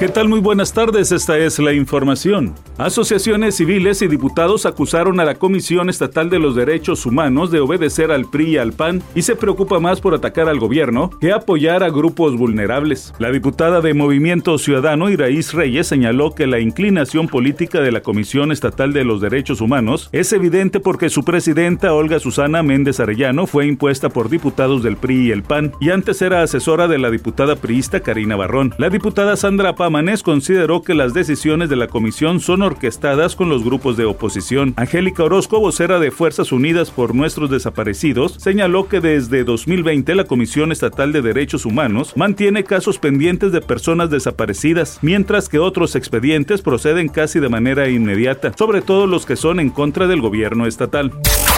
¿Qué tal? Muy buenas tardes, esta es la información. Asociaciones civiles y diputados acusaron a la Comisión Estatal de los Derechos Humanos de obedecer al PRI y al PAN y se preocupa más por atacar al gobierno que apoyar a grupos vulnerables. La diputada de Movimiento Ciudadano, Iraíz Reyes, señaló que la inclinación política de la Comisión Estatal de los Derechos Humanos es evidente porque su presidenta, Olga Susana Méndez Arellano, fue impuesta por diputados del PRI y el PAN y antes era asesora de la diputada priista Karina Barrón. La diputada Sandra Pamanés consideró que las decisiones de la comisión son orquestadas con los grupos de oposición. Angélica Orozco, vocera de Fuerzas Unidas por Nuestros Desaparecidos, señaló que desde 2020 la Comisión Estatal de Derechos Humanos mantiene casos pendientes de personas desaparecidas, mientras que otros expedientes proceden casi de manera inmediata, sobre todo los que son en contra del gobierno estatal.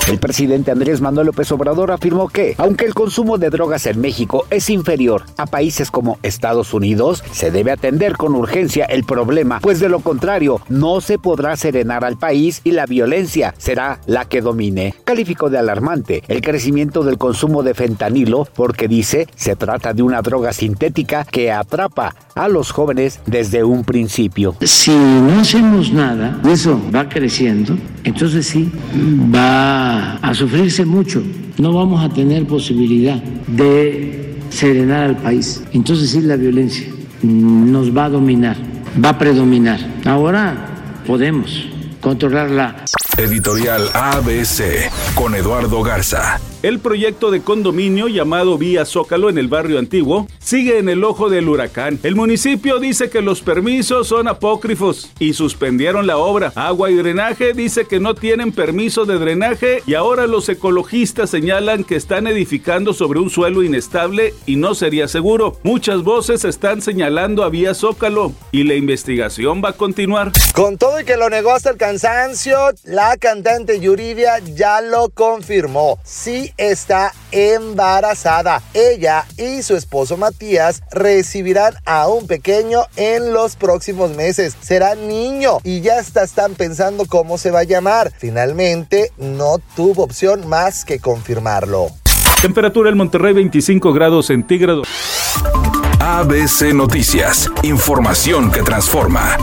El presidente Andrés Manuel López Obrador afirmó que, aunque el consumo de drogas en México es inferior a países como Estados Unidos, se debe atender con urgencia el problema, pues de lo contrario no se podrá serenar al país y la violencia será la que domine. Calificó de alarmante el crecimiento del consumo de fentanilo porque dice se trata de una droga sintética que atrapa a los jóvenes desde un principio. Si no hacemos nada, eso va creciendo, entonces sí va a, sufrirse mucho. No vamos a tener posibilidad de serenar al país. Entonces sí la violencia nos va a dominar, va a predominar. Ahora podemos controlarla. Editorial ABC con Eduardo Garza. El proyecto de condominio llamado Vía Zócalo en el barrio antiguo sigue en el ojo del huracán. El municipio dice que los permisos son apócrifos y suspendieron la obra. Agua y drenaje dice que no tienen permiso de drenaje y ahora los ecologistas señalan que están edificando sobre un suelo inestable y no sería seguro. Muchas voces están señalando a Vía Zócalo y la investigación va a continuar. Con todo y que lo negó hasta el cansancio, la cantante Yuridia ya lo confirmó. Sí está embarazada. Ella y su esposo Matías recibirán a un pequeño en los próximos meses. Será niño y ya hasta están pensando cómo se va a llamar. Finalmente no tuvo opción más que confirmarlo. Temperatura en Monterrey 25 grados centígrados. ABC Noticias, información que transforma.